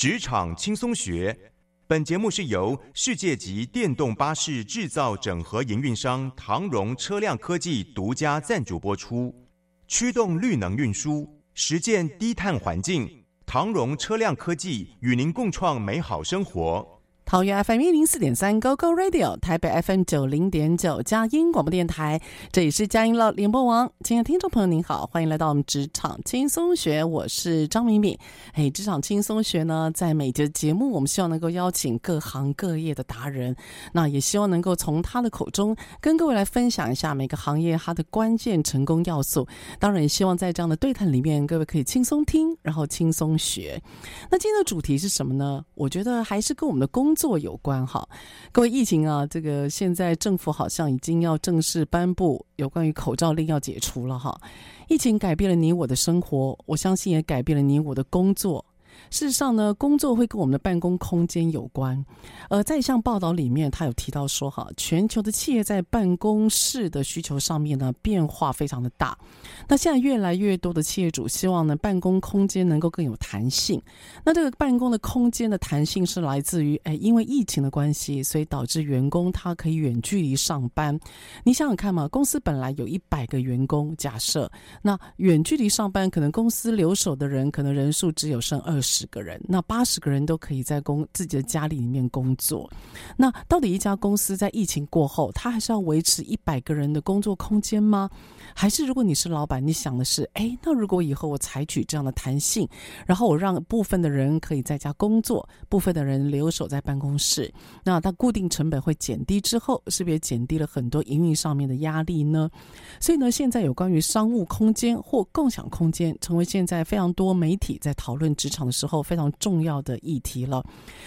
职场轻松学。本节目是由世界级电动巴士制造整合营运商唐荣车辆科技独家赞助播出，驱动绿能运输，实践低碳环境。唐荣车辆科技与您共创美好生活。桃园 FM 一零四点三 GoGo Radio，台北 FM 九零点九佳音广播电台，这里是佳音乐联播网。亲爱的听众朋友，您好，欢迎来到我们职场轻松学，我是张敏敏。哎，职场轻松学呢，在每节节目，我们希望能够邀请各行各业的达人，那也希望能够从他的口中跟各位来分享一下每个行业它的关键成功要素。当然，也希望在这样的对谈里面，各位可以轻松听，然后轻松学。那今天的主题是什么呢？我觉得还是跟我们的工作作。有关哈，各位疫情啊，这个现在政府好像已经要正式颁布有关于口罩令要解除了哈。疫情改变了你我的生活，我相信也改变了你我的工作。事实上呢，工作会跟我们的办公空间有关。呃，在一项报道里面，他有提到说，哈，全球的企业在办公室的需求上面呢，变化非常的大。那现在越来越多的企业主希望呢，办公空间能够更有弹性。那这个办公的空间的弹性是来自于，哎，因为疫情的关系，所以导致员工他可以远距离上班。你想想看嘛，公司本来有一百个员工，假设那远距离上班，可能公司留守的人可能人数只有剩二十。十个人，那八十个人都可以在工自己的家里里面工作。那到底一家公司在疫情过后，他还是要维持一百个人的工作空间吗？还是如果你是老板，你想的是，哎，那如果以后我采取这样的弹性，然后我让部分的人可以在家工作，部分的人留守在办公室，那它固定成本会减低之后，是不是也减低了很多营运上面的压力呢？所以呢，现在有关于商务空间或共享空间，成为现在非常多媒体在讨论职场的时候。非常重要的议题了。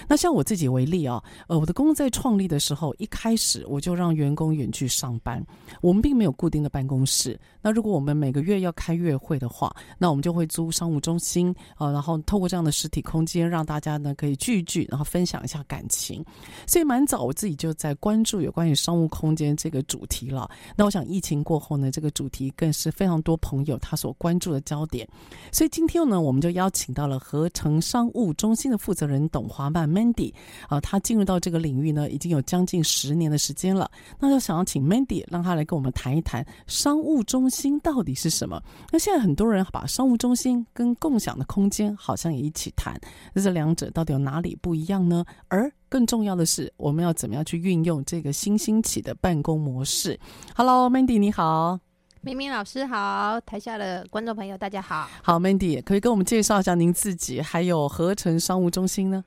那像我自己为例啊，呃，我的公司在创立的时候，一开始我就让员工远距上班，我们并没有固定的办公室。那如果我们每个月要开月会的话，那我们就会租商务中心啊，然后透过这样的实体空间，让大家呢可以聚一聚，然后分享一下感情。所以蛮早我自己就在关注有关于商务空间这个主题了。那我想疫情过后呢，这个主题更是非常多朋友他所关注的焦点。所以今天呢，我们就邀请到了合成。商务中心的负责人董华曼 Mandy 啊，他进入到这个领域呢，已经有将近十年的时间了。那就想要请 Mandy 让他来跟我们谈一谈商务中心到底是什么。那现在很多人把商务中心跟共享的空间好像也一起谈，那这两者到底有哪里不一样呢？而更重要的是，我们要怎么样去运用这个新兴起的办公模式？Hello，Mandy，你好。明明老师好，台下的观众朋友大家好。好，Mandy，可以跟我们介绍一下您自己，还有合成商务中心呢？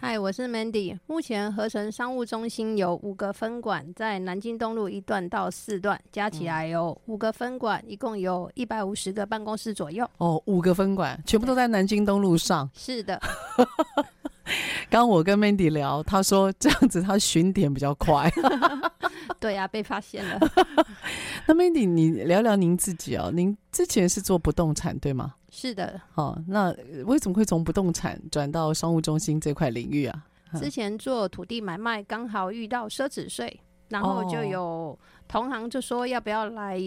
嗨，我是 Mandy。目前合成商务中心有五个分馆，在南京东路一段到四段，加起来有五个分馆，一共有一百五十个办公室左右。哦，五个分馆，全部都在南京东路上。是的。刚我跟 Mandy 聊，他说这样子他巡点比较快。对呀、啊，被发现了。那 Mandy，你聊聊您自己哦。您之前是做不动产对吗？是的。哦，那为什么会从不动产转到商务中心这块领域啊？之前做土地买卖，刚好遇到奢侈税，然后就有同行就说要不要来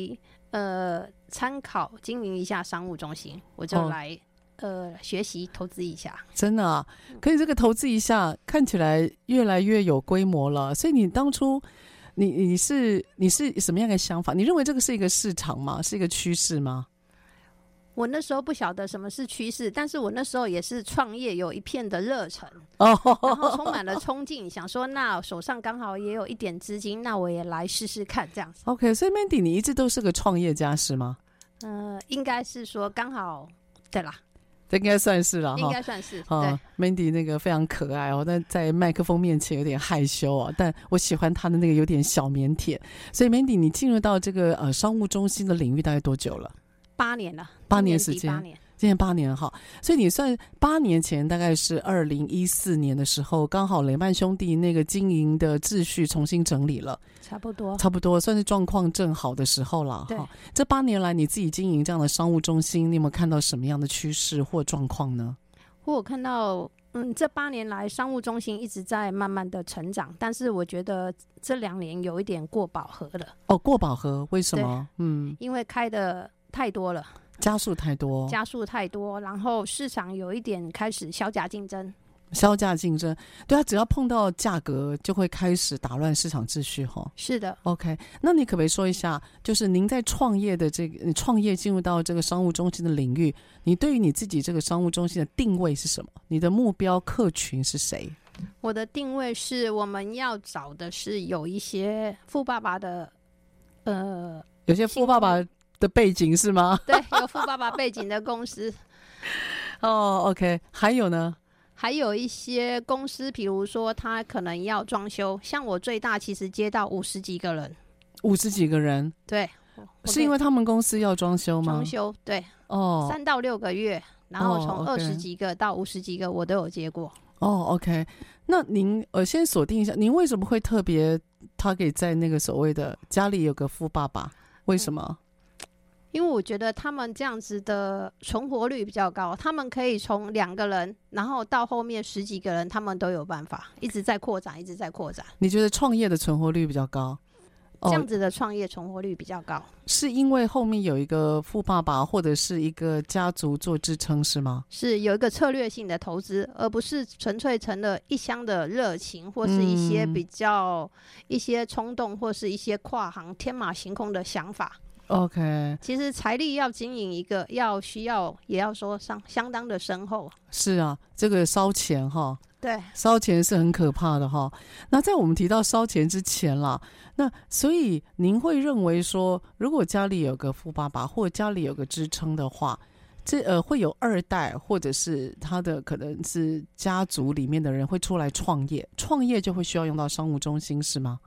呃参考经营一下商务中心，我就来。哦呃，学习投资一下，真的啊，可以这个投资一下，看起来越来越有规模了。所以你当初，你你是你是什么样的想法？你认为这个是一个市场吗？是一个趋势吗？我那时候不晓得什么是趋势，但是我那时候也是创业有一片的热忱，哦，然后充满了冲劲，想说那手上刚好也有一点资金，那我也来试试看这样子。OK，所以 Mandy，你一直都是个创业家是吗？呃，应该是说刚好，对啦。这应该算是了哈，应该算是。哦、对，Mandy 那个非常可爱哦，但在麦克风面前有点害羞哦。但我喜欢她的那个有点小腼腆。所以 Mandy，你进入到这个呃商务中心的领域大概多久了？八年了，八年时间。今年八年哈，所以你算八年前，大概是二零一四年的时候，刚好雷曼兄弟那个经营的秩序重新整理了，差不多，差不多算是状况正好的时候了。哈，这八年来你自己经营这样的商务中心，你有没有看到什么样的趋势或状况呢？我看到，嗯，这八年来商务中心一直在慢慢的成长，但是我觉得这两年有一点过饱和了。哦，过饱和，为什么？嗯，因为开的太多了。加速太多，加速太多，然后市场有一点开始削价竞争，削价竞争，对啊，只要碰到价格就会开始打乱市场秩序，哈。是的，OK，那你可不可以说一下，就是您在创业的这个，你创业进入到这个商务中心的领域，你对于你自己这个商务中心的定位是什么？你的目标客群是谁？我的定位是我们要找的是有一些富爸爸的，呃，有些富爸爸。的背景是吗？对，有富爸爸背景的公司。哦，OK，还有呢？还有一些公司，比如说他可能要装修，像我最大其实接到五十几个人。五十几个人？对，是因为他们公司要装修吗？装修，对。哦，三到六个月，然后从二十几个到五十几个，我都有接过。哦，OK，那您呃，先锁定一下，您为什么会特别 target 在那个所谓的家里有个富爸爸？为什么？嗯因为我觉得他们这样子的存活率比较高，他们可以从两个人，然后到后面十几个人，他们都有办法一直在扩展，一直在扩展。你觉得创业的存活率比较高？这样子的创业存活率比较高，哦，是因为后面有一个富爸爸或者是一个家族做支撑，是吗？是有一个策略性的投资，而不是纯粹成了一厢的热情，或是一些比较一些冲动，或是一些跨行天马行空的想法。OK，其实财力要经营一个，要需要也要说相相当的深厚。是啊，这个烧钱哈，对，烧钱是很可怕的哈。那在我们提到烧钱之前啦，那所以您会认为说，如果家里有个富爸爸，或者家里有个支撑的话，这呃会有二代，或者是他的可能是家族里面的人会出来创业，创业就会需要用到商务中心，是吗？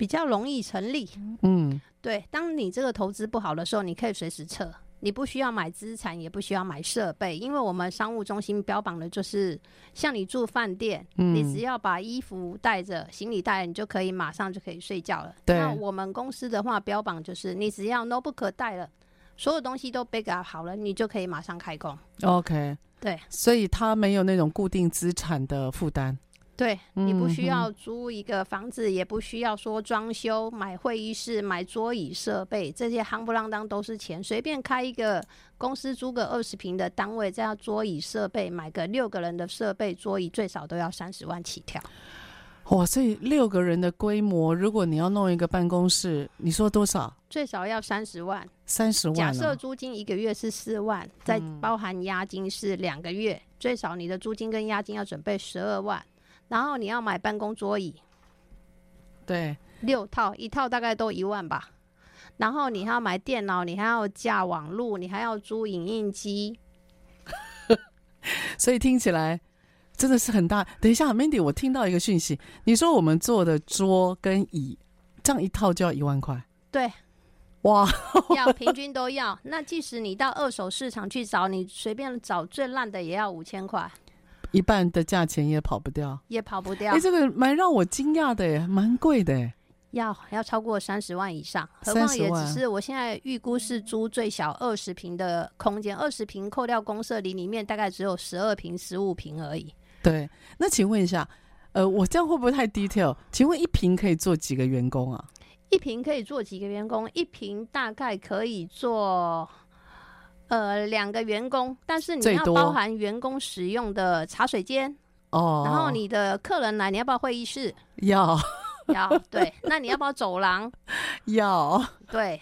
比较容易成立，嗯，对。当你这个投资不好的时候，你可以随时撤，你不需要买资产，也不需要买设备，因为我们商务中心标榜的就是，像你住饭店，嗯，你只要把衣服带着，行李带，你就可以马上就可以睡觉了。对。那我们公司的话，标榜就是你只要 notebook 带了，所有东西都 backup 好了，你就可以马上开工。OK，对。所以它没有那种固定资产的负担。对，你不需要租一个房子，嗯、也不需要说装修、买会议室、买桌椅设备，这些夯不啷当都是钱。随便开一个公司，租个二十平的单位，再要桌椅设备，买个六个人的设备桌椅，最少都要三十万起跳。哇，所以六个人的规模，如果你要弄一个办公室，你说多少？最少要三十万。三十万、啊。假设租金一个月是四万，再包含押金是两个月，嗯、最少你的租金跟押金要准备十二万。然后你要买办公桌椅，对，六套，一套大概都一万吧。然后你还要买电脑，你还要架网路，你还要租影印机，所以听起来真的是很大。等一下，Mandy，我听到一个讯息，你说我们做的桌跟椅，这样一套就要一万块？对，哇，要平均都要。那即使你到二手市场去找，你随便找最烂的也要五千块。一半的价钱也跑不掉，也跑不掉。哎、欸，这个蛮让我惊讶的耶，蛮贵的耶，要要超过三十万以上。何况也只是我现在预估是租最小二十平的空间，二十平扣掉公社里，里面大概只有十二平、十五平而已。对，那请问一下，呃，我这样会不会太 detail？请问一平可以做几个员工啊？一平可以做几个员工？一平大概可以坐。呃，两个员工，但是你要包含员工使用的茶水间哦。然后你的客人来，你要不要会议室？要，要。对，那你要不要走廊？要。对，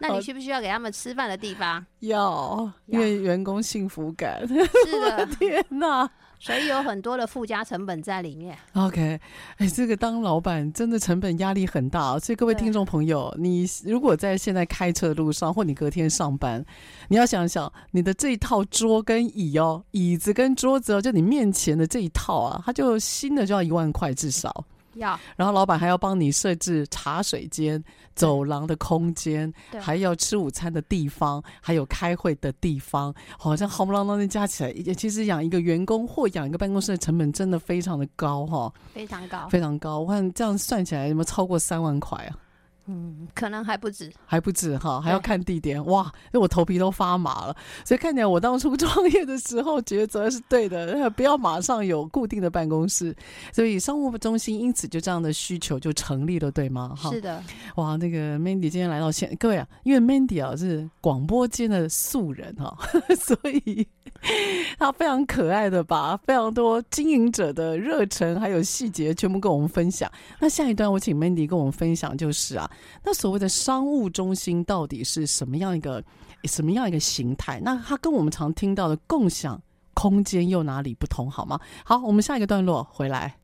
那你需不需要给他们吃饭的地方？要，因为员工幸福感。是的，天哪！所以有很多的附加成本在里面。OK，哎，这个当老板真的成本压力很大。所以各位听众朋友，你如果在现在开车的路上，或你隔天上班，你要想想你的这一套桌跟椅哦，椅子跟桌子哦，就你面前的这一套啊，它就新的就要一万块至少。要，然后老板还要帮你设置茶水间、走廊的空间，还要吃午餐的地方，还有开会的地方，好像夯不啷当的加起来，其实养一个员工或养一个办公室的成本真的非常的高哈，非常高，非常高。我看这样算起来有没有超过三万块啊？嗯，可能还不止，还不止哈，还要看地点哇！那我头皮都发麻了。所以看起来我当初 创业的时候，抉择是对的，不要马上有固定的办公室。所以商务中心因此就这样的需求就成立了，对吗？哈，是的。哇，那个 Mandy 今天来到现，各位啊，因为 Mandy 啊是广播间的素人哈，所以他非常可爱的把非常多经营者的热忱还有细节全部跟我们分享。那下一段我请 Mandy 跟我们分享，就是啊。那所谓的商务中心到底是什么样一个什么样一个形态？那它跟我们常听到的共享空间又哪里不同？好吗？好，我们下一个段落回来。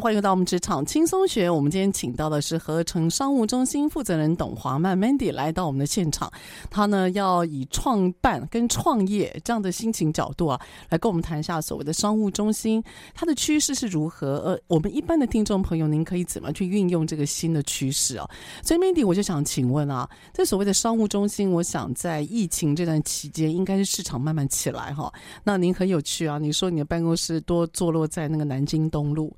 欢迎回到我们职场轻松学。我们今天请到的是合成商务中心负责人董华曼 Mandy 来到我们的现场。他呢要以创办跟创业这样的心情角度啊，来跟我们谈一下所谓的商务中心它的趋势是如何。呃，我们一般的听众朋友，您可以怎么去运用这个新的趋势啊？所以 Mandy，我就想请问啊，这所谓的商务中心，我想在疫情这段期间，应该是市场慢慢起来哈。那您很有趣啊，你说你的办公室多坐落在那个南京东路。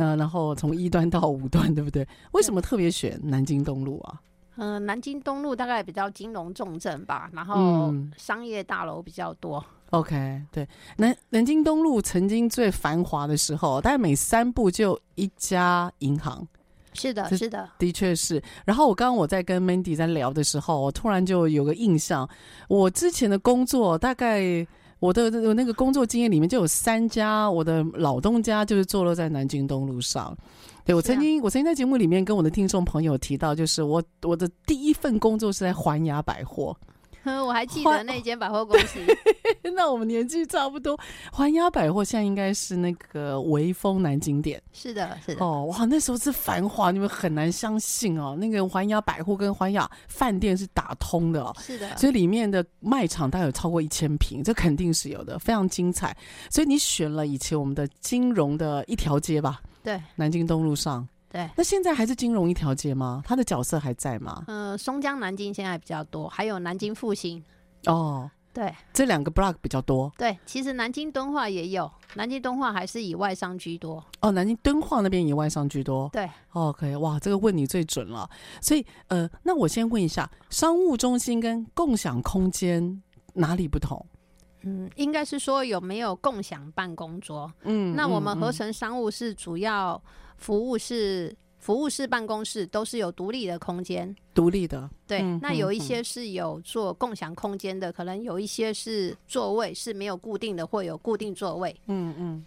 那然后从一端到五端，对不对？为什么特别选南京东路啊？嗯、呃，南京东路大概比较金融重镇吧，然后商业大楼比较多。嗯、OK，对，南南京东路曾经最繁华的时候，大概每三步就一家银行。是的，是的，的确是。然后我刚刚我在跟 Mandy 在聊的时候，我突然就有个印象，我之前的工作大概。我的我那个工作经验里面就有三家，我的老东家就是坐落在南京东路上。对，我曾经，我曾经在节目里面跟我的听众朋友提到，就是我我的第一份工作是在环亚百货。我还记得那间百货公司。那我们年纪差不多。环亚百货现在应该是那个微风南京店。是的，是的。哦，哇，那时候是繁华，你们很难相信哦。那个环亚百货跟环亚饭店是打通的哦。是的。所以里面的卖场大概有超过一千平，这肯定是有的，非常精彩。所以你选了以前我们的金融的一条街吧？对，南京东路上。对，那现在还是金融一条街吗？他的角色还在吗？呃，松江南京现在比较多，还有南京复兴。哦，对，这两个 block 比较多。对，其实南京敦化也有，南京敦化还是以外商居多。哦，南京敦化那边以外商居多。对，OK，哇，这个问你最准了。所以，呃，那我先问一下，商务中心跟共享空间哪里不同？嗯，应该是说有没有共享办公桌？嗯，那我们合成商务是主要服务是。服务式办公室都是有独立的空间，独立的。对，嗯、那有一些是有做共享空间的，嗯、可能有一些是座位是没有固定的，或有固定座位。嗯嗯。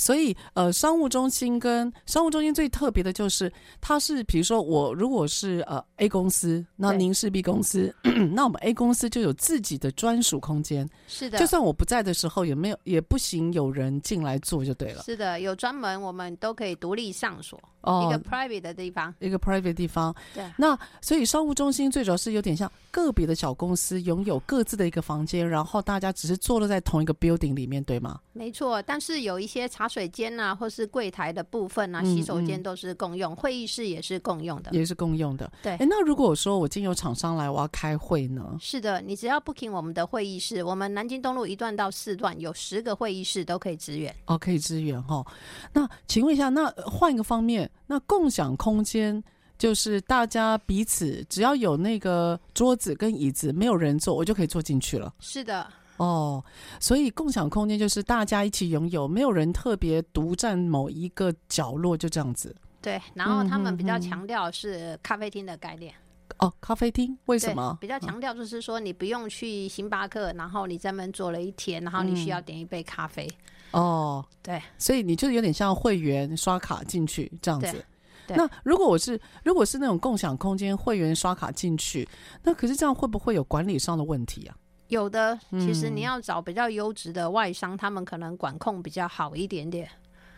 所以，呃，商务中心跟商务中心最特别的就是，它是比如说我如果是呃 A 公司，那您是 B 公司，对 那我们 A 公司就有自己的专属空间。是的，就算我不在的时候，也没有也不行，有人进来坐就对了。是的，有专门我们都可以独立上锁，哦，一个 private 的地方，一个 private 地方。对，那所以商务中心最主要是有点像个别的小公司，拥有各自的一个房间，然后大家只是坐落在同一个 building 里面，对吗？没错，但是有一些茶水间啊，或是柜台的部分啊，洗手间都是共用，会议室也是共用的，也是共用的。对，哎，那如果说我今天有厂商来，我要开会呢？是的，你只要 booking 我们的会议室，我们南京东路一段到四段有十个会议室都可以支援。哦，可以支援哈、哦。那请问一下，那换一个方面，那共享空间就是大家彼此只要有那个桌子跟椅子，没有人坐，我就可以坐进去了。是的。哦，所以共享空间就是大家一起拥有，没有人特别独占某一个角落，就这样子。对，然后他们比较强调是咖啡厅的概念。哦，咖啡厅为什么？比较强调就是说，你不用去星巴克，然后你在那边坐了一天，然后你需要点一杯咖啡。嗯、哦，对，所以你就有点像会员刷卡进去这样子。对，那如果我是如果是那种共享空间会员刷卡进去，那可是这样会不会有管理上的问题啊？有的，其实你要找比较优质的外商，嗯、他们可能管控比较好一点点。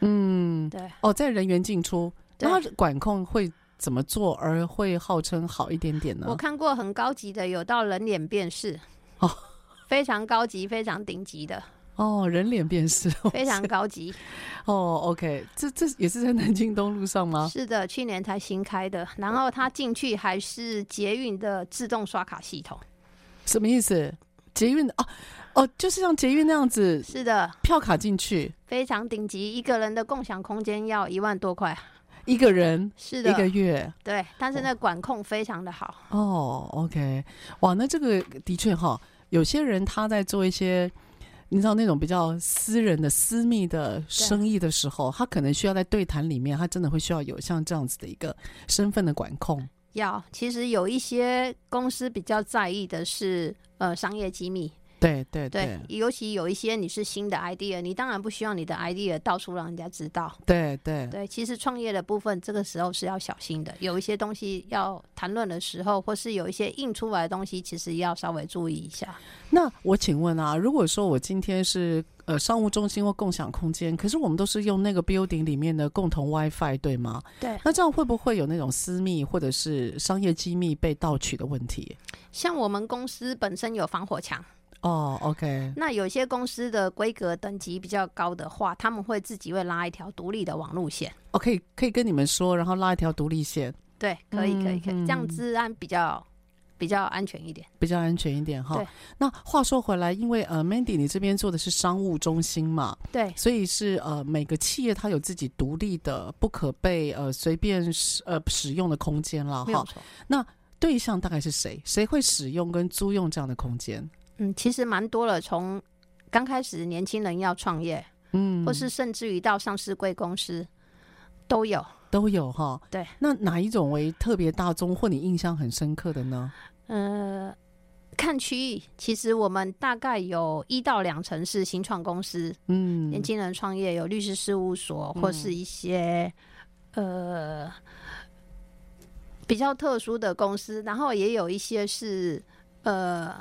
嗯，对。哦，在人员进出，那管控会怎么做而会号称好一点点呢？我看过很高级的，有到人脸辨识哦，非常高级、非常顶级的哦，人脸辨识非常高级哦。OK，这这也是在南京东路上吗？是的，去年才新开的。然后它进去还是捷运的自动刷卡系统，什么意思？捷运的哦哦，就是像捷运那样子，是的，票卡进去，非常顶级，一个人的共享空间要一万多块，一个人是的，一个月。对，但是那管控非常的好。哦。OK，哇，那这个的确哈，有些人他在做一些你知道那种比较私人的私密的生意的时候，他可能需要在对谈里面，他真的会需要有像这样子的一个身份的管控。要，其实有一些公司比较在意的是，呃，商业机密，对对对，尤其有一些你是新的 idea，你当然不希望你的 idea 到处让人家知道。对对对，其实创业的部分，这个时候是要小心的。有一些东西要谈论的时候，或是有一些印出来的东西，其实要稍微注意一下。那我请问啊，如果说我今天是呃商务中心或共享空间，可是我们都是用那个 building 里面的共同 WiFi，对吗？对。那这样会不会有那种私密或者是商业机密被盗取的问题？像我们公司本身有防火墙。哦、oh，OK。那有些公司的规格等级比较高的话，他们会自己会拉一条独立的网路线。哦，可以可以跟你们说，然后拉一条独立线。对，可以，可以，可以，这样治安比较比较安全一点，比较安全一点哈。那话说回来，因为呃，Mandy，你这边做的是商务中心嘛？对，所以是呃，每个企业它有自己独立的、不可被呃随便使呃使用的空间了哈。那对象大概是谁？谁会使用跟租用这样的空间？嗯，其实蛮多了。从刚开始年轻人要创业，嗯，或是甚至于到上市贵公司，都有，都有哈。对，那哪一种为特别大宗或你印象很深刻的呢？呃，看区域，其实我们大概有一到两成是新创公司，嗯，年轻人创业有律师事务所，或是一些、嗯、呃比较特殊的公司，然后也有一些是呃。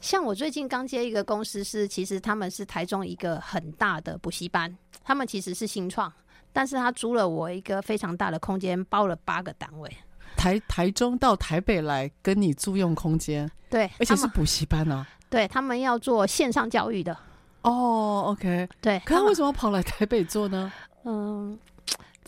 像我最近刚接一个公司是，是其实他们是台中一个很大的补习班，他们其实是新创，但是他租了我一个非常大的空间，包了八个单位。台台中到台北来跟你租用空间，对，而且是补习班啊，对他们要做线上教育的。哦，OK，对，可他为什么要跑来台北做呢？嗯。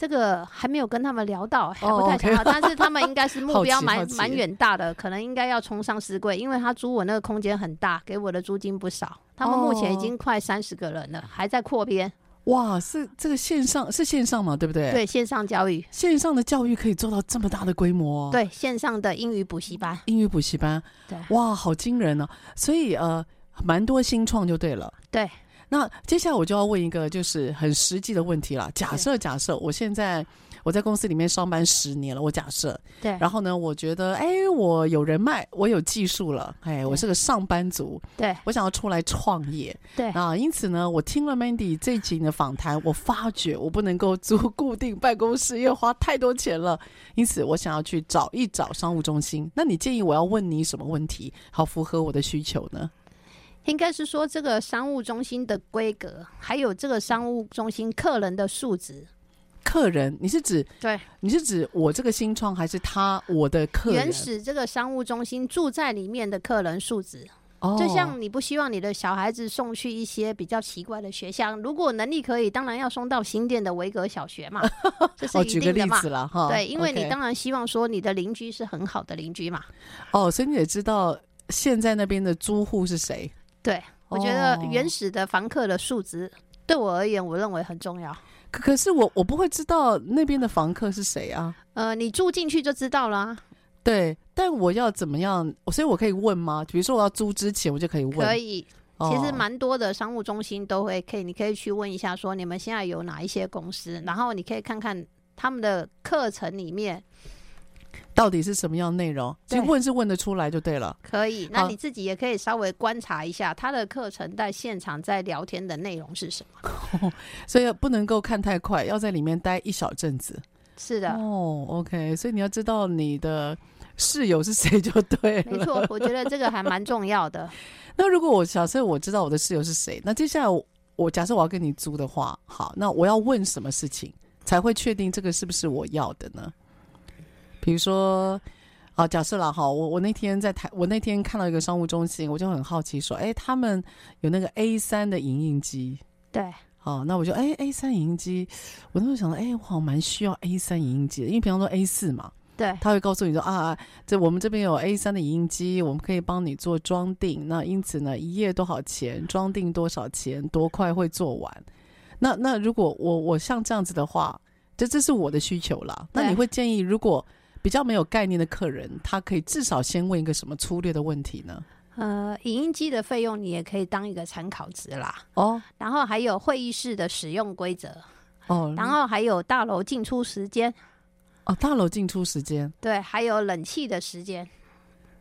这个还没有跟他们聊到，还不太想要。Oh, okay. 但是他们应该是 目标蛮蛮远大的，可能应该要冲上市柜，因为他租我那个空间很大，给我的租金不少。他们目前已经快三十个人了，还在扩编。哇，是这个线上是线上嘛？对不对？对，线上教育，线上的教育可以做到这么大的规模。对，线上的英语补习班，英语补习班，对，哇，好惊人呢、啊。所以呃，蛮多新创就对了。对。那接下来我就要问一个就是很实际的问题了。假设假设我现在我在公司里面上班十年了，我假设。对，然后呢，我觉得哎，我有人脉，我有技术了，哎，我是个上班族，对，我想要出来创业，对。啊，因此呢，我听了 Mandy 这一集的访谈，我发觉我不能够租固定办公室，因为花太多钱了，因此我想要去找一找商务中心。那你建议我要问你什么问题，好符合我的需求呢？应该是说，这个商务中心的规格，还有这个商务中心客人的素质。客人，你是指对？你是指我这个新创，还是他我的客人？原始这个商务中心住在里面的客人素质。哦，就像你不希望你的小孩子送去一些比较奇怪的学校，如果能力可以，当然要送到新店的维格小学嘛。这是一定的嘛？哦，举个例子了哈。对，因为你当然希望说你的邻居是很好的邻居嘛。哦，所以你也知道现在那边的租户是谁？对，我觉得原始的房客的素质对我而言，我认为很重要。可可是我我不会知道那边的房客是谁啊？呃，你住进去就知道啦啊。对，但我要怎么样？所以我可以问吗？比如说我要租之前，我就可以问。可以，其实蛮多的商务中心都会可以，你可以去问一下，说你们现在有哪一些公司，然后你可以看看他们的课程里面。到底是什么样内容？其实问是问得出来就对了。可以，那你自己也可以稍微观察一下他的课程在现场在聊天的内容是什么。所以不能够看太快，要在里面待一小阵子。是的。哦，OK，所以你要知道你的室友是谁就对了。没错，我觉得这个还蛮重要的。那如果我假设我知道我的室友是谁，那接下来我，我假设我要跟你租的话，好，那我要问什么事情才会确定这个是不是我要的呢？比如说，啊，假设了哈，我我那天在台，我那天看到一个商务中心，我就很好奇说，哎，他们有那个 A 三的影印机，对，好，那我就哎 A 三影印机，我那时候想到，哎，我好像蛮需要 A 三影印机的，因为平常都 A 四嘛，对，他会告诉你说啊，这我们这边有 A 三的影印机，我们可以帮你做装订，那因此呢，一页多少钱，装订多少钱，多快会做完？那那如果我我像这样子的话，这这是我的需求啦，那你会建议如果？比较没有概念的客人，他可以至少先问一个什么粗略的问题呢？呃，影音机的费用你也可以当一个参考值啦。哦，然后还有会议室的使用规则。哦，然后还有大楼进出时间。哦，大楼进出时间。对，还有冷气的时间。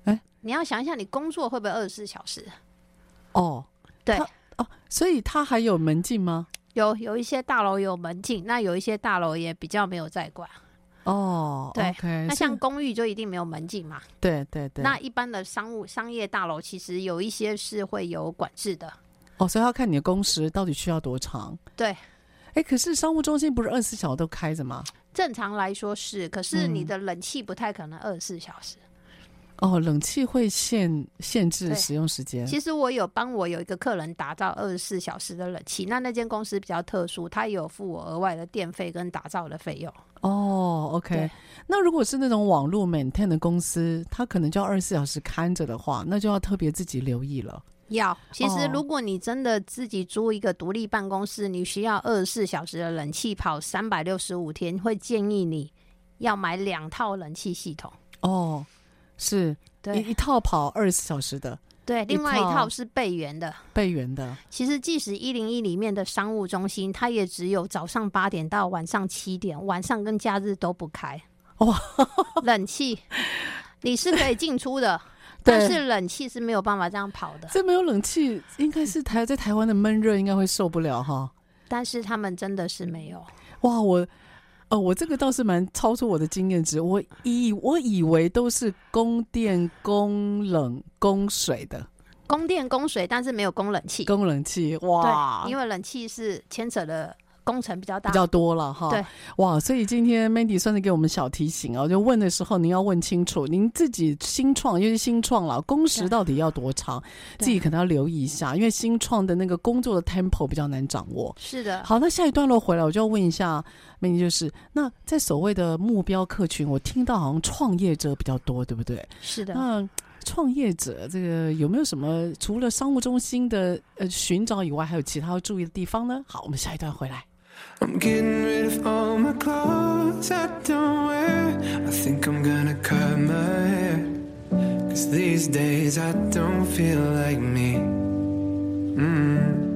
哎，你要想一下，你工作会不会二十四小时？哦，对哦，所以它还有门禁吗？有有一些大楼有门禁，那有一些大楼也比较没有在管。哦，对，okay, 那像公寓就一定没有门禁嘛？对对对。那一般的商务商业大楼其实有一些是会有管制的。哦，所以要看你的工时到底需要多长。对。哎，可是商务中心不是二十四小时都开着吗？正常来说是，可是你的冷气不太可能二十四小时。嗯、哦，冷气会限限制使用时间。其实我有帮我有一个客人打造二十四小时的冷气，那那间公司比较特殊，他有付我额外的电费跟打造的费用。哦，OK。那如果是那种网络 maintain 的公司，他可能就要二十四小时看着的话，那就要特别自己留意了。要，其实如果你真的自己租一个独立办公室，你需要二十四小时的冷气跑三百六十五天，会建议你要买两套冷气系统。哦，是，对，一,一套跑二十四小时的，对，另外一套是备援的，备援的。其实即使一零一里面的商务中心，它也只有早上八点到晚上七点，晚上跟假日都不开。哇，冷气 你是可以进出的。但是冷气是没有办法这样跑的。这没有冷气，应该是台在台湾的闷热应该会受不了哈。但是他们真的是没有。哇，我，呃，我这个倒是蛮超出我的经验值。我以我以为都是供电、供冷、供水的。供电、供水，但是没有供冷气。供冷气，哇！对，因为冷气是牵扯的。工程比较大，比较多了哈。对，哇，所以今天 Mandy 算是给我们小提醒哦，就问的时候您要问清楚，您自己新创，因为新创了，工时到底要多长，自己可能要留意一下，因为新创的那个工作的 tempo 比较难掌握。是的。好，那下一段落回来，我就要问一下 Mandy，就是那在所谓的目标客群，我听到好像创业者比较多，对不对？是的。那创业者这个有没有什么除了商务中心的呃寻找以外，还有其他要注意的地方呢？好，我们下一段回来。I'm getting rid of all my clothes I don't wear. I think I'm gonna cut my hair. Cause these days I don't feel like me. Mm.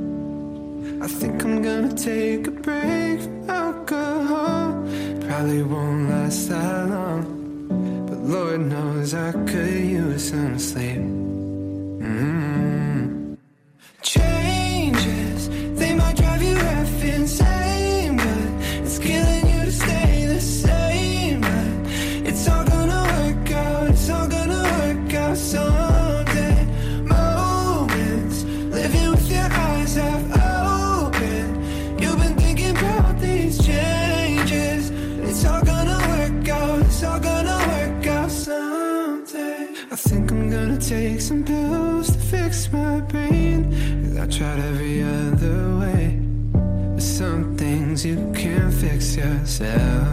I think I'm gonna take a break from alcohol. Probably won't last that long. But Lord knows I could use some sleep. Mm. myself.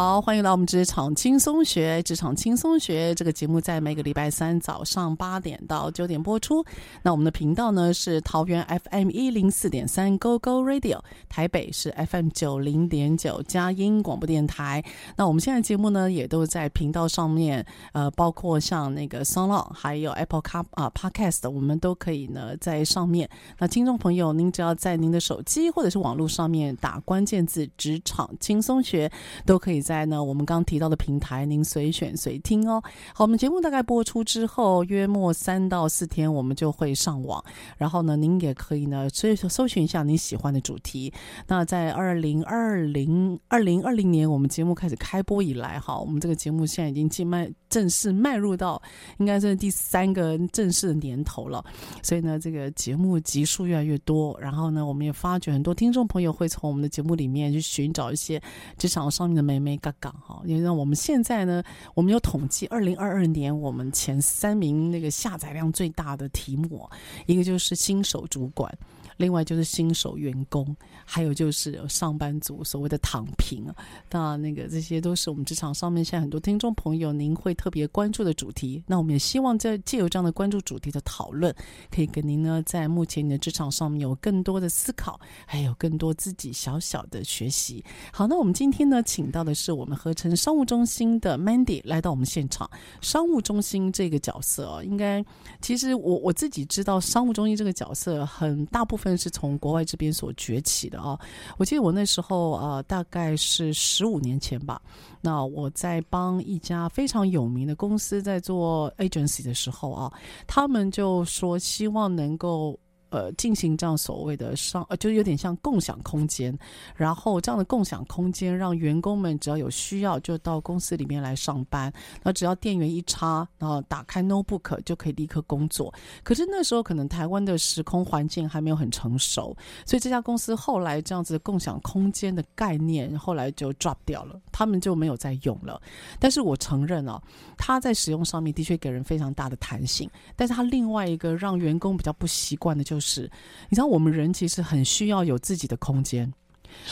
好，欢迎来我们职场轻松学。职场轻松学这个节目在每个礼拜三早上八点到九点播出。那我们的频道呢是桃园 FM 一零四点三 Go Go Radio，台北是 FM 九零点九佳音广播电台。那我们现在节目呢也都在频道上面，呃，包括像那个 SoundOn 还有 Apple Car 啊 Podcast，我们都可以呢在上面。那听众朋友，您只要在您的手机或者是网络上面打关键字“职场轻松学”，都可以。在呢，我们刚提到的平台，您随选随听哦。好，我们节目大概播出之后，约莫三到四天，我们就会上网。然后呢，您也可以呢，所以说搜寻一下您喜欢的主题。那在二零二零二零二零年，我们节目开始开播以来，哈，我们这个节目现在已经进迈正式迈入到应该是第三个正式的年头了。所以呢，这个节目集数越来越多。然后呢，我们也发觉很多听众朋友会从我们的节目里面去寻找一些职场上面的美眉。嘎嘎哈，因为呢我们现在呢，我们有统计，二零二二年我们前三名那个下载量最大的题目，一个就是新手主管。另外就是新手员工，还有就是上班族所谓的躺平啊，那那个这些都是我们职场上面现在很多听众朋友您会特别关注的主题。那我们也希望在借由这样的关注主题的讨论，可以跟您呢在目前你的职场上面有更多的思考，还有更多自己小小的学习。好，那我们今天呢请到的是我们合成商务中心的 Mandy 来到我们现场。商务中心这个角色哦，应该其实我我自己知道商务中心这个角色很大部分。是从国外这边所崛起的啊！我记得我那时候啊，大概是十五年前吧。那我在帮一家非常有名的公司在做 agency 的时候啊，他们就说希望能够。呃，进行这样所谓的上，呃，就有点像共享空间。然后这样的共享空间，让员工们只要有需要，就到公司里面来上班。那只要电源一插，然后打开 notebook 就可以立刻工作。可是那时候可能台湾的时空环境还没有很成熟，所以这家公司后来这样子共享空间的概念后来就 drop 掉了，他们就没有再用了。但是我承认啊，它在使用上面的确给人非常大的弹性。但是它另外一个让员工比较不习惯的就。就是，你知道，我们人其实很需要有自己的空间。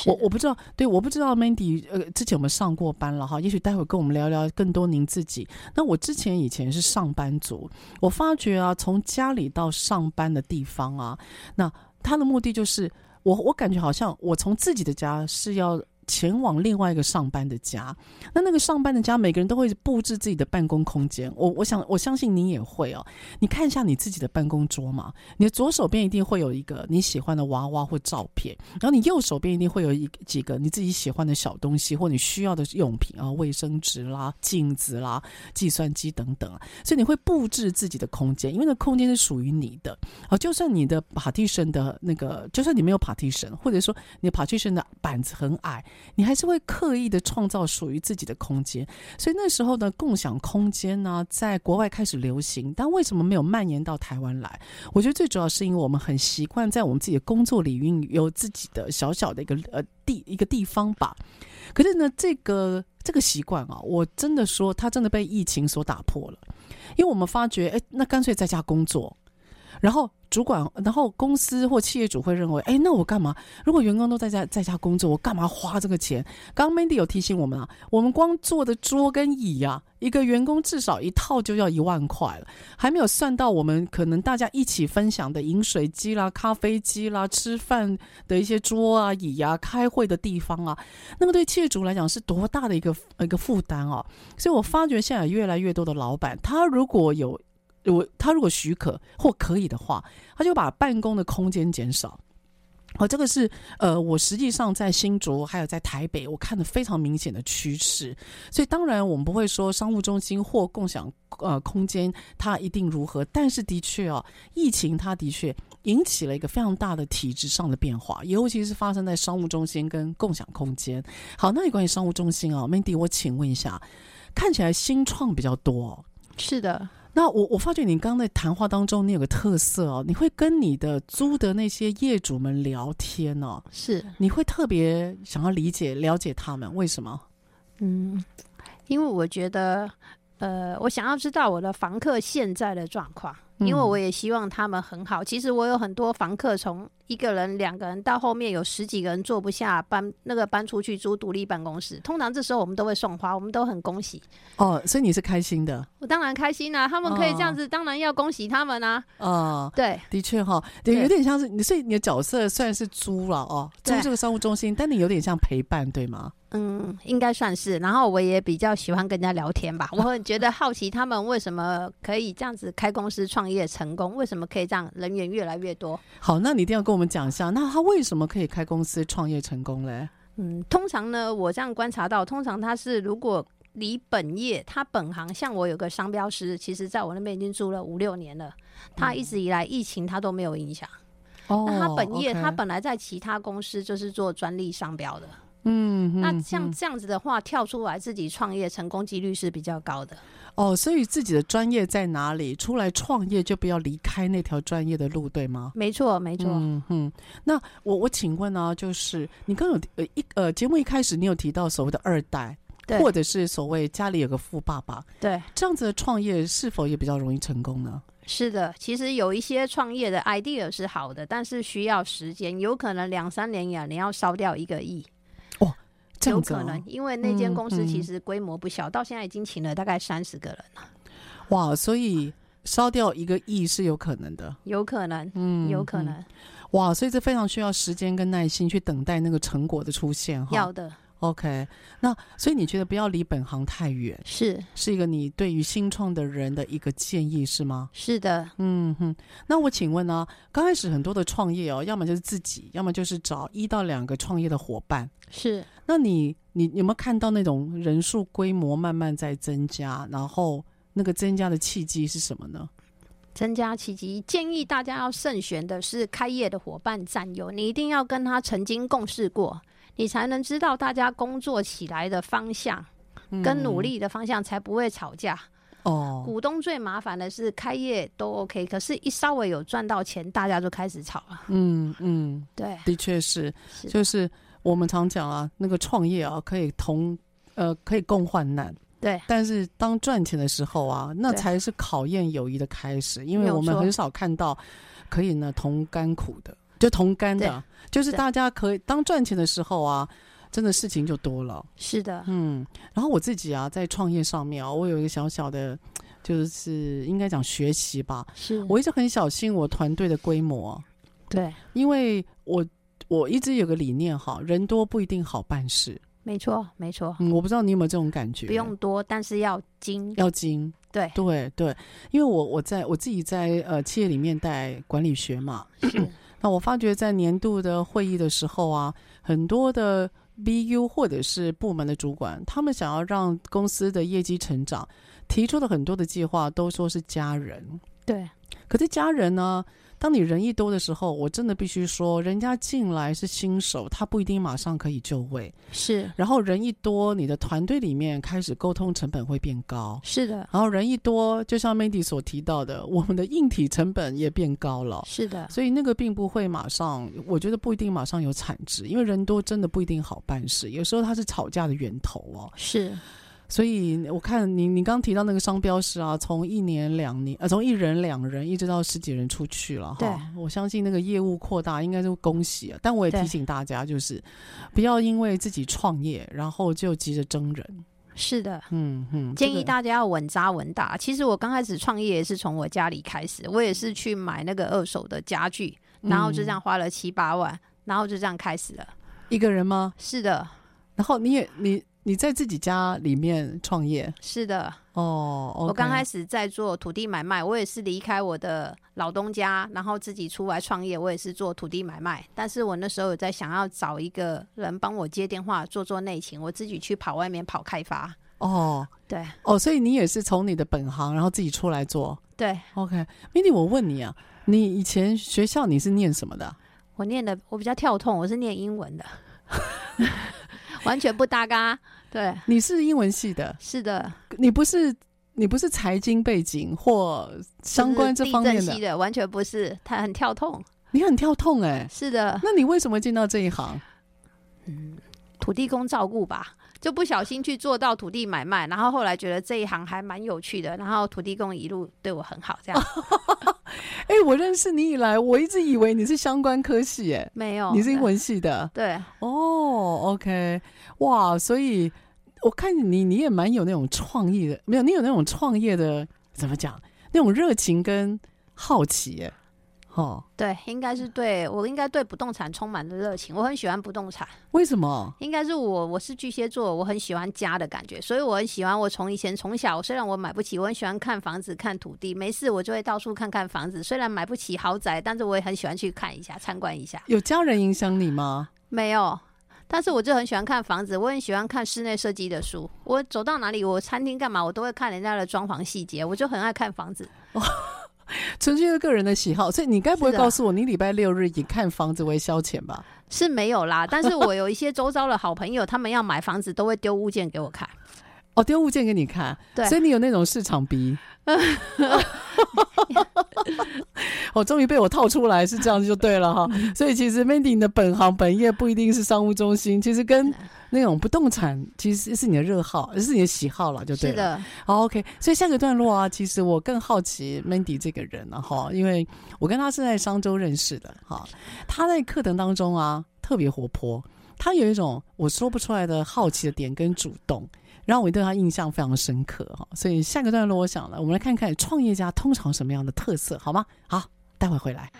我我不知道，对，我不知道 Mandy 呃，之前我们上过班了哈？也许待会跟我们聊聊更多您自己。那我之前以前是上班族，我发觉啊，从家里到上班的地方啊，那他的目的就是，我我感觉好像我从自己的家是要。前往另外一个上班的家，那那个上班的家，每个人都会布置自己的办公空间。我我想我相信你也会哦。你看一下你自己的办公桌嘛，你的左手边一定会有一个你喜欢的娃娃或照片，然后你右手边一定会有一几个你自己喜欢的小东西或你需要的用品啊，卫生纸啦、镜子啦、计算机等等。所以你会布置自己的空间，因为那空间是属于你的啊。就算你的 partition 的那个，就算你没有 partition，或者说你的 partition 的板子很矮。你还是会刻意的创造属于自己的空间，所以那时候呢，共享空间呢，在国外开始流行，但为什么没有蔓延到台湾来？我觉得最主要是因为我们很习惯在我们自己的工作领域有自己的小小的一个呃地一个地方吧。可是呢，这个这个习惯啊，我真的说，它真的被疫情所打破了，因为我们发觉，哎，那干脆在家工作，然后。主管，然后公司或企业主会认为，哎，那我干嘛？如果员工都在家在家工作，我干嘛花这个钱？刚 Mandy 有提醒我们啊，我们光坐的桌跟椅、啊，一个员工至少一套就要一万块了，还没有算到我们可能大家一起分享的饮水机啦、咖啡机啦、吃饭的一些桌啊、椅啊、开会的地方啊，那么对企业主来讲是多大的一个一个负担啊！所以我发觉现在越来越多的老板，他如果有。我他如果许可或可以的话，他就把办公的空间减少。好，这个是呃，我实际上在新竹还有在台北，我看的非常明显的趋势。所以当然我们不会说商务中心或共享呃空间它一定如何，但是的确哦，疫情它的确引起了一个非常大的体制上的变化，尤其是发生在商务中心跟共享空间。好，那有关于商务中心啊，Mandy，我请问一下，看起来新创比较多，是的。那我我发觉你刚刚在谈话当中，你有个特色哦，你会跟你的租的那些业主们聊天哦，是，你会特别想要理解了解他们为什么？嗯，因为我觉得，呃，我想要知道我的房客现在的状况。因为我也希望他们很好。其实我有很多房客，从一个人、两个人到后面有十几个人坐不下，搬那个搬出去租独立办公室。通常这时候我们都会送花，我们都很恭喜。哦，所以你是开心的？我当然开心啊！他们可以这样子，哦、当然要恭喜他们啊！哦，对，的确哈，对，有点像是你，所以你的角色虽然是租了哦，租这个商务中心，但你有点像陪伴，对吗？嗯，应该算是。然后我也比较喜欢跟人家聊天吧。我很觉得好奇，他们为什么可以这样子开公司创业成功？为什么可以这样人员越来越多？好，那你一定要跟我们讲一下，那他为什么可以开公司创业成功嘞？嗯，通常呢，我这样观察到，通常他是如果离本业，他本行，像我有个商标师，其实在我那边已经住了五六年了，他一直以来疫情他都没有影响。哦，那他本业，他本来在其他公司就是做专利商标的。嗯，那像这样子的话，嗯、跳出来自己创业成功几率是比较高的。哦，所以自己的专业在哪里？出来创业就不要离开那条专业的路，对吗？没错，没错。嗯哼，那我我请问呢，就是你刚有呃一呃节目一开始你有提到所谓的二代，对，或者是所谓家里有个富爸爸，对，这样子的创业是否也比较容易成功呢？是的，其实有一些创业的 idea 是好的，但是需要时间，有可能两三年呀，你要烧掉一个亿。有可能，因为那间公司其实规模不小，嗯嗯，到现在已经请了大概三十个人了。哇，所以烧掉一个亿是有可能的，有可能，嗯，有可能。哇，所以这非常需要时间跟耐心去等待那个成果的出现哈。要的。OK，那所以你觉得不要离本行太远，是是一个你对于新创的人的一个建议是吗？是的，嗯哼。那我请问呢、啊，刚开始很多的创业哦，要么就是自己，要么就是找一到两个创业的伙伴。是，那你你有没有看到那种人数规模慢慢在增加，然后那个增加的契机是什么呢？增加契机，建议大家要慎选的是开业的伙伴战友，你一定要跟他曾经共事过。你才能知道大家工作起来的方向，跟努力的方向，才不会吵架。哦、嗯，股东最麻烦的是开业都 OK，可是一稍微有赚到钱，大家就开始吵了。嗯嗯，对，的确是，是，就是我们常讲啊，那个创业啊，可以同呃可以共患难。对，但是当赚钱的时候啊，那才是考验友谊的开始，因为我们很少看到可以呢同甘苦的。就同甘的，就是大家可以当赚钱的时候啊，真的事情就多了。是的，嗯。然后我自己啊，在创业上面啊，我有一个小小的，就是应该讲学习吧。是我一直很小心我团队的规模。对，因为我我一直有个理念哈，人多不一定好办事。没错，没错。嗯，我不知道你有没有这种感觉。不用多，但是要精，要精。对对对，因为我我在我自己在呃企业里面带管理学嘛。是。那我发觉在年度的会议的时候啊，很多的 BU 或者是部门的主管，他们想要让公司的业绩成长，提出了很多的计划都说是家人。对，可是家人呢？当你人一多的时候，我真的必须说，人家进来是新手，他不一定马上可以就位。是，然后人一多，你的团队里面开始沟通成本会变高。是的，然后人一多，就像 Mandy 所提到的，我们的硬体成本也变高了。是的，所以那个并不会马上，我觉得不一定马上有产值，因为人多真的不一定好办事，有时候它是吵架的源头哦。是。所以我看你，你刚提到那个商标师啊，从一年两年，呃，从一人两人一直到十几人出去了哈。我相信那个业务扩大应该是恭喜啊。但我也提醒大家，就是不要因为自己创业，然后就急着争人。是的，嗯嗯，建议大家要稳扎稳打。其实我刚开始创业也是从我家里开始，我也是去买那个二手的家具，然后就这样花了七八万，然后就这样开始了。一个人吗？是的。然后你也你。你在自己家里面创业？是的，哦，oh, okay. 我刚开始在做土地买卖，我也是离开我的老东家，然后自己出来创业。我也是做土地买卖，但是我那时候有在想要找一个人帮我接电话，做做内勤，我自己去跑外面跑开发。哦，对，哦，所以你也是从你的本行，然后自己出来做。对，OK，Mindy，我问你啊，你以前学校你是念什么的？我念的我比较跳痛，我是念英文的，完全不搭嘎。对，你是英文系的，是的，你不是你不是财经背景或相关这方面的，系的完全不是，他很跳痛，你很跳痛哎、欸，是的，那你为什么进到这一行？嗯，土地公照顾吧，就不小心去做到土地买卖，然后后来觉得这一行还蛮有趣的，然后土地公一路对我很好，这样。哎、欸，我认识你以来，我一直以为你是相关科系，哎，没有，你是英文系的。对，哦、oh,，OK，哇，所以我看你，你也蛮有那种创意的，没有，你有那种创业的，怎么讲，那种热情跟好奇，哎。哦，对，应该是对我应该对不动产充满了热情，我很喜欢不动产。为什么？应该是我我是巨蟹座，我很喜欢家的感觉，所以我很喜欢。我从以前从小，虽然我买不起，我很喜欢看房子、看土地，没事我就会到处看看房子。虽然买不起豪宅，但是我也很喜欢去看一下、参观一下。有家人影响你吗？没有，但是我就很喜欢看房子，我很喜欢看室内设计的书。我走到哪里，我餐厅干嘛，我都会看人家的装潢细节，我就很爱看房子。纯粹是个人的喜好，所以你该不会告诉我，你礼拜六日以看房子为消遣吧？是没有啦，但是我有一些周遭的好朋友，他们要买房子都会丢物件给我看。哦，丢物件给你看，对，所以你有那种市场鼻。我 终于被我套出来，是这样子就对了哈。所以其实 Mandy 你的本行本业不一定是商务中心，其实跟那种不动产其实是你的热好，是你的喜好了，就对了。是的。好，OK。所以下个段落啊，其实我更好奇 Mandy 这个人了哈，因为我跟他是在商周认识的哈。他在课程当中啊特别活泼，他有一种我说不出来的好奇的点跟主动。然后我对他印象非常深刻哈，所以下个段落我想了，我们来看看创业家通常什么样的特色，好吗？好，待会回来。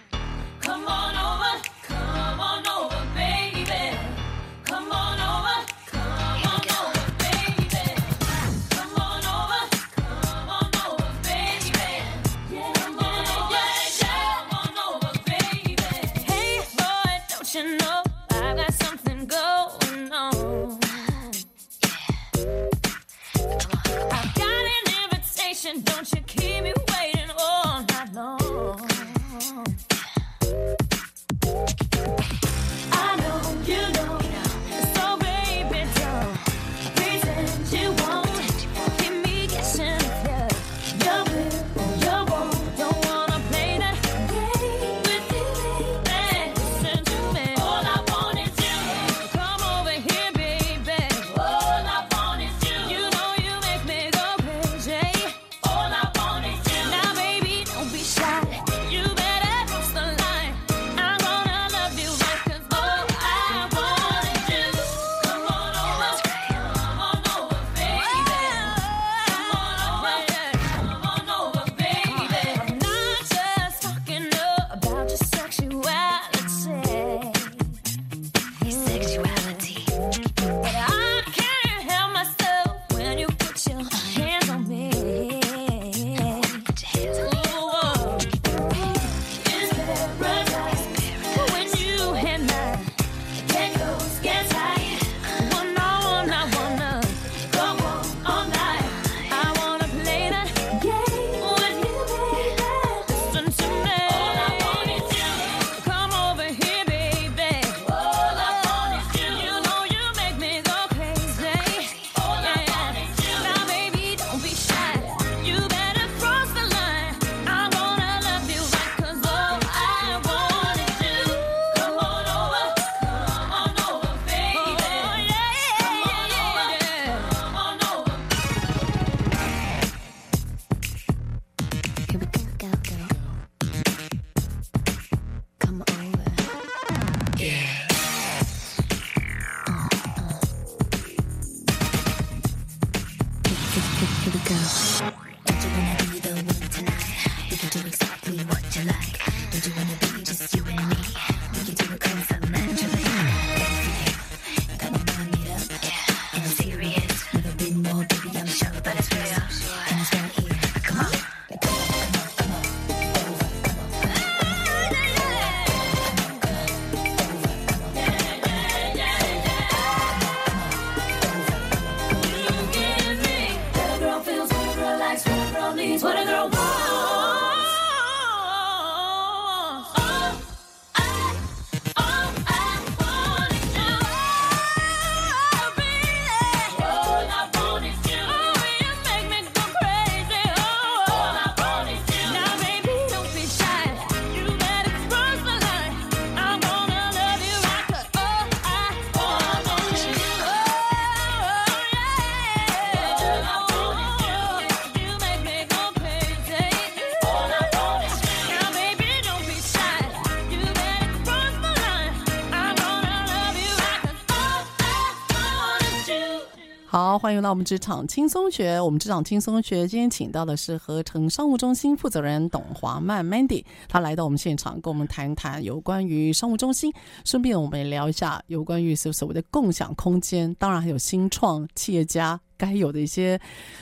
欢迎来到我们职场轻松学。我们职场轻松学今天请到的是合成商务中心负责人董华曼 Mandy，他来到我们现场，跟我们谈谈有关于商务中心，顺便我们也聊一下有关于所所谓的共享空间，当然还有新创企业家该有的一些，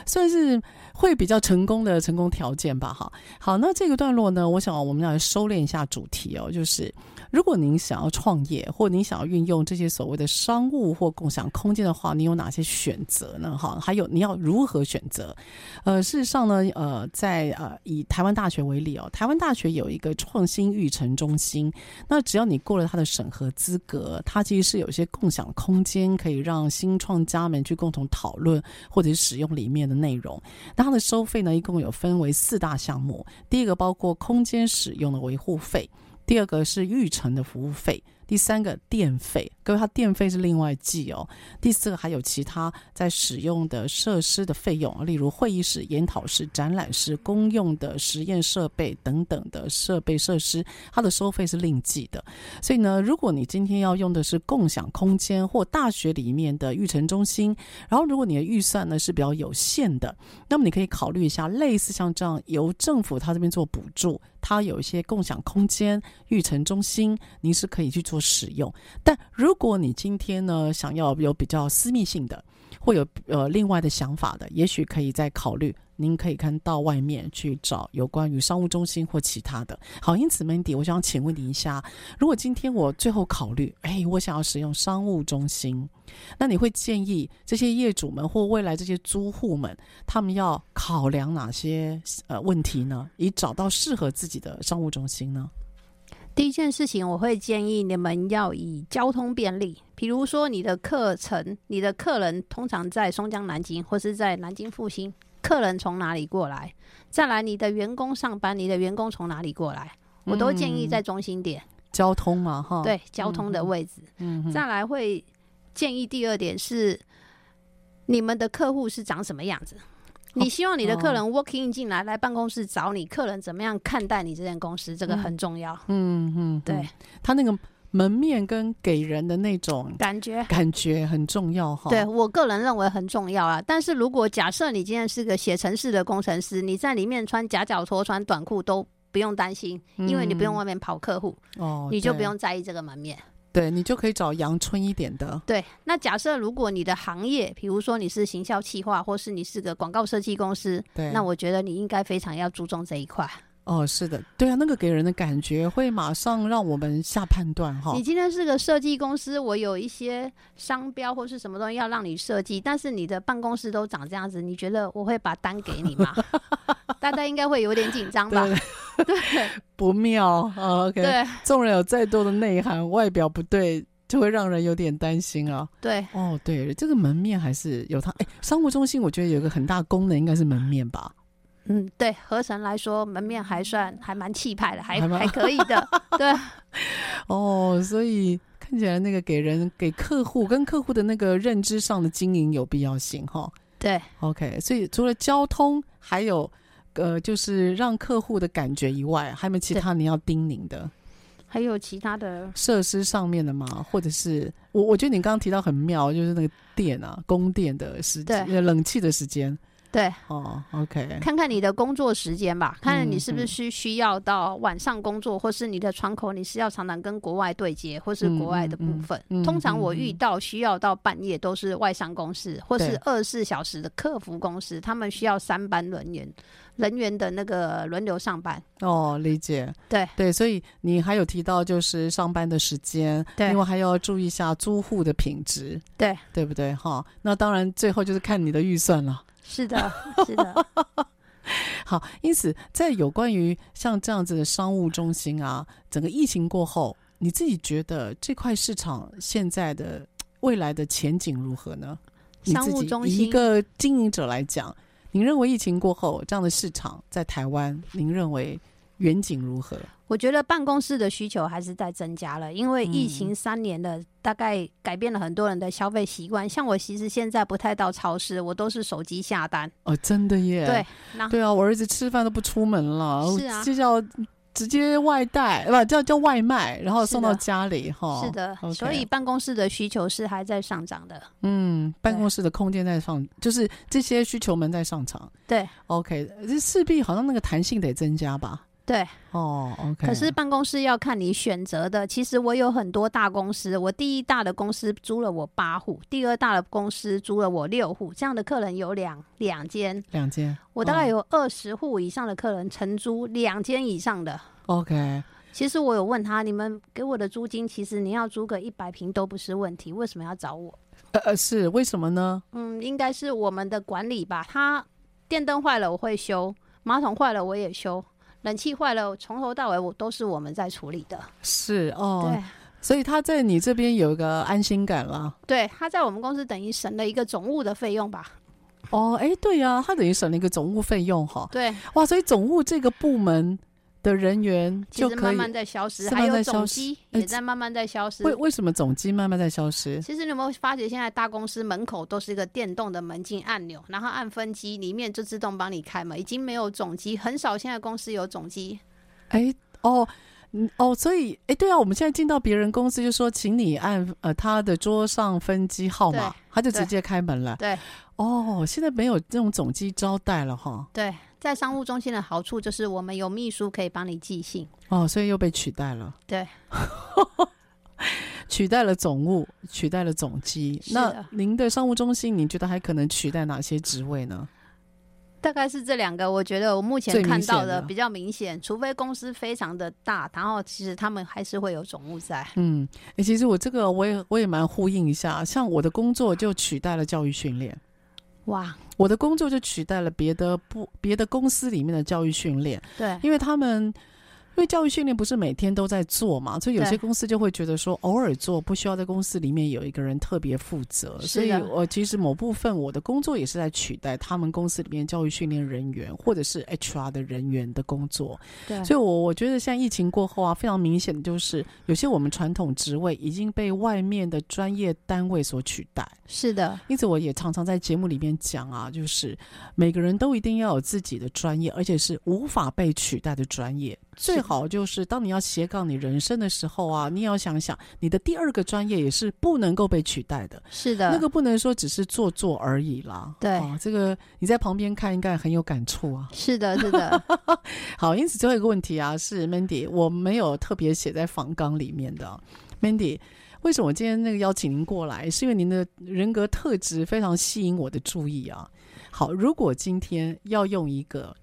算是会比较成功的成功条件吧。哈，好，那这个段落呢，我想我们要收敛一下主题哦，就是。如果您想要创业，或您想要运用这些所谓的商务或共享空间的话，你有哪些选择呢？哈，还有你要如何选择？呃，事实上呢，呃，在呃以台湾大学为例哦，台湾大学有一个创新育成中心，那只要你过了它的审核资格，它其实是有一些共享空间可以让新创家们去共同讨论或者使用里面的内容。那它的收费呢，一共有分为四大项目，第一个包括空间使用的维护费。第二个是预成的服务费。第三个电费，各位，它电费是另外计哦。第四个还有其他在使用的设施的费用，例如会议室、研讨室、展览室、公用的实验设备等等的设备设施，它的收费是另计的。所以呢，如果你今天要用的是共享空间或大学里面的预成中心，然后如果你的预算呢是比较有限的，那么你可以考虑一下类似像这样由政府它这边做补助，它有一些共享空间育成中心，您是可以去做。使用，但如果你今天呢想要有比较私密性的，或有呃另外的想法的，也许可以再考虑。您可以看到外面去找有关于商务中心或其他的。好，因此 Mandy，我想请问你一下，如果今天我最后考虑，哎，我想要使用商务中心，那你会建议这些业主们或未来这些租户们，他们要考量哪些呃问题呢？以找到适合自己的商务中心呢？第一件事情，我会建议你们要以交通便利，比如说你的课程、你的客人通常在松江、南京或是在南京复兴，客人从哪里过来？再来，你的员工上班，你的员工从哪里过来？我都建议在中心点。嗯、交通嘛，哈，对，交通的位置。嗯，再来会建议第二点是，你们的客户是长什么样子？你希望你的客人 walking 进来，来办公室找你，客人怎么样看待你这间公司？这个很重要。嗯嗯，嗯，对，他那个门面跟给人的那种感觉，感觉很重要哈。对，我个人认为很重要啊。但是如果假设你今天是个写程式的工程师，你在里面穿夹脚拖、穿短裤都不用担心，因为你不用外面跑客户，哦，你就不用在意这个门面。对，你就可以找阳春一点的。对，那假设如果你的行业，比如说你是行销企划，或是你是个广告设计公司，对，那我觉得你应该非常要注重这一块。哦，是的，对啊，那个给人的感觉会马上让我们下判断哈。你今天是个设计公司，我有一些商标或是什么东西要让你设计，但是你的办公室都长这样子，你觉得我会把单给你吗？大家应该会有点紧张吧？对，对不妙。哦、OK，对，纵然有再多的内涵，外表不对，就会让人有点担心啊。对，哦，对，这个门面还是有它。哎，商务中心我觉得有个很大功能，应该是门面吧。嗯，对，合成来说，门面还算还蛮气派的，还还，还可以的。对，哦，所以看起来那个给人给客户跟客户的那个认知上的经营有必要性哈。对，OK，所以除了交通，还有呃，就是让客户的感觉以外，还有没有其他你要叮咛的？还有其他的设施上面的吗？或者是我我觉得你刚刚提到很妙，就是那个电啊，供电的时间，冷气的时间。对哦，OK，看看你的工作时间吧，看看你是不是需需要到晚上工作，嗯、或是你的窗口你是要常常跟国外对接，或是国外的部分。嗯嗯嗯、通常我遇到需要到半夜都是外商公司，嗯、或是二十四小时的客服公司，他们需要三班人员人员的那个轮流上班。哦，理解。对对，所以你还有提到就是上班的时间，对，另外还要注意一下租户的品质，对对不对？哈，那当然最后就是看你的预算了。是的，是的。好，因此在有关于像这样子的商务中心啊，整个疫情过后，你自己觉得这块市场现在的未来的前景如何呢？商务中心，以一个经营者来讲，您认为疫情过后这样的市场在台湾，您认为远景如何？我觉得办公室的需求还是在增加了，因为疫情三年了，嗯、大概改变了很多人的消费习惯。像我其实现在不太到超市，我都是手机下单。哦，真的耶！对，对啊，我儿子吃饭都不出门了，是啊，就叫直接外带，不叫叫外卖，然后送到家里哈。是的，哦、所以办公室的需求是还在上涨的。嗯，办公室的空间在上，就是这些需求们在上涨。对，OK，这势必好像那个弹性得增加吧。对，哦，OK。可是办公室要看你选择的。其实我有很多大公司，我第一大的公司租了我八户，第二大的公司租了我六户，这样的客人有两两间，两间。我大概有二十户以上的客人承租两间以上的。OK。其实我有问他，你们给我的租金，其实你要租个一百平都不是问题，为什么要找我？呃呃，是为什么呢？嗯，应该是我们的管理吧。他电灯坏了我会修，马桶坏了我也修。冷气坏了，从头到尾我都是我们在处理的。是哦，对，所以他在你这边有一个安心感了。对，他在我们公司等于省了一个总务的费用吧？哦，哎，对呀、啊，他等于省了一个总务费用哈。对，哇，所以总务这个部门的人员就可以慢慢在消失，还有总机也在慢慢在消失。为为什么总机慢慢在消失？其实你有没有发觉，现在大公司门口都是一个电动的门禁按钮，然后按分机，里面就自动帮你开门，已经没有总机，很少现在公司有总机。哎哦，嗯哦，所以哎，对啊，我们现在进到别人公司，就说请你按呃他的桌上分机号码，他就直接开门了。对，哦，现在没有这种总机招待了哈。对，在商务中心的好处就是我们有秘书可以帮你寄信。哦，所以又被取代了。对，取代了总务，取代了总机。那您的商务中心，你觉得还可能取代哪些职位呢？大概是这两个，我觉得我目前看到的比较明显，除非公司非常的大，然后其实他们还是会有总务在。嗯，哎，其实我这个我也我也蛮呼应一下，像我的工作就取代了教育训练。哇，我的工作就取代了别的不别的公司里面的教育训练。对，因为他们。因为教育训练不是每天都在做嘛，所以有些公司就会觉得说偶尔做，不需要在公司里面有一个人特别负责。所以我其实某部分我的工作也是在取代他们公司里面教育训练人员或者是 HR 的人员的工作。对，所以我我觉得现在疫情过后啊，非常明显的就是有些我们传统职位已经被外面的专业单位所取代。是的，因此我也常常在节目里面讲啊，就是每个人都一定要有自己的专业，而且是无法被取代的专业。最好就是当你要斜杠你人生的时候啊，你也要想想你的第二个专业也是不能够被取代的。是的，那个不能说只是做做而已啦。对，哦，这个你在旁边看应该很有感触啊。是的，是的。好，因此最后一个问题啊，是 Mandy，我没有特别写在访纲里面的。Mandy，为什么我今天那个邀请您过来？是因为您的人格特质非常吸引我的注意啊。好，如果今天要用一个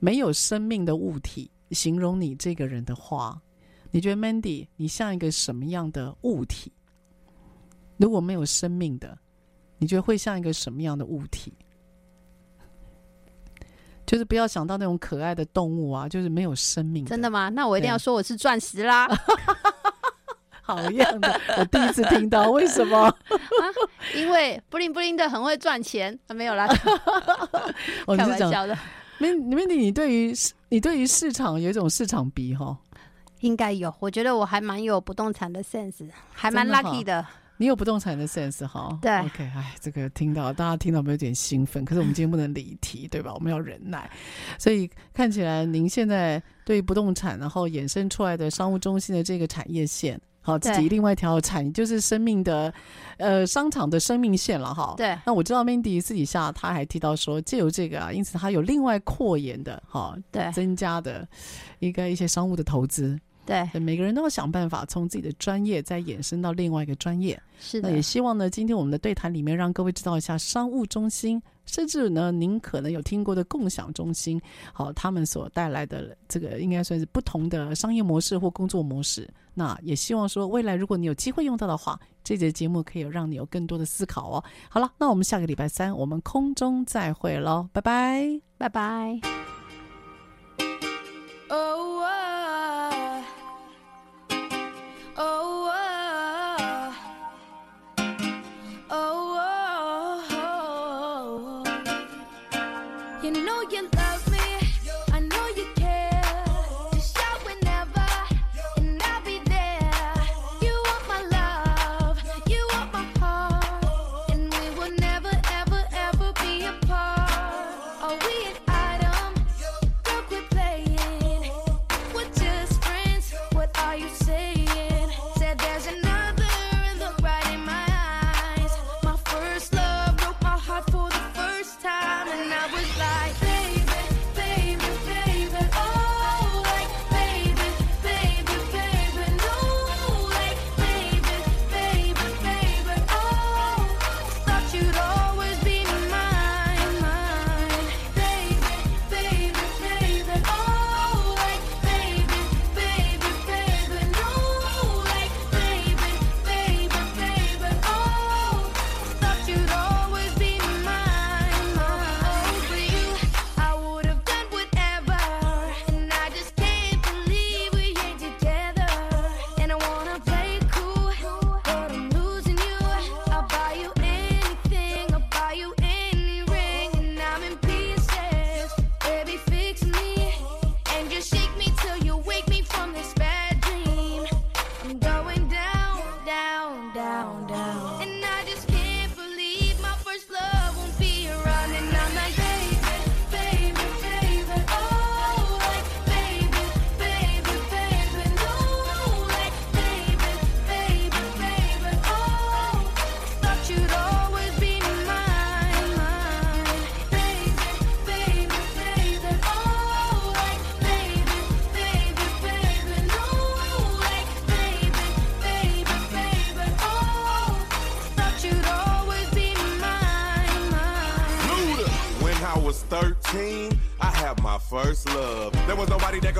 没有生命的物体，形容你这个人的话，你觉得 Mandy 你像一个什么样的物体？如果没有生命的，你觉得会像一个什么样的物体？就是不要想到那种可爱的动物啊，就是没有生命。真的吗？那我一定要说我是钻石啦！好样的，我第一次听到，为什么？啊、因为布灵布灵的很会赚钱，啊、没有啦，我开玩笑的。Mandy，你对于你对于市场有一种市场鼻哈？应该有，我觉得我还蛮有不动产的 sense，还蛮 lucky 的。你有不动产的 sense 哈？对，OK，哎，这个听到大家听到有没有点兴奋？可是我们今天不能离题，对吧？我们要忍耐。所以看起来您现在对于不动产，然后衍生出来的商务中心的这个产业线。好，自己另外一条产业就是生命的，呃，商场的生命线了哈。对。那我知道 Mandy 私底下他还提到说，借由这个啊，因此他有另外扩延的哈，对，增加的一个一些商务的投资。对。每个人都要想办法从自己的专业再延伸到另外一个专业。是的。那也希望呢，今天我们的对谈里面让各位知道一下商务中心。甚至呢，您可能有听过的共享中心，好，他们所带来的这个应该算是不同的商业模式或工作模式。那也希望说，未来如果你有机会用到的话，这节节目可以让你有更多的思考哦。好了，那我们下个礼拜三我们空中再会喽，拜拜，拜拜。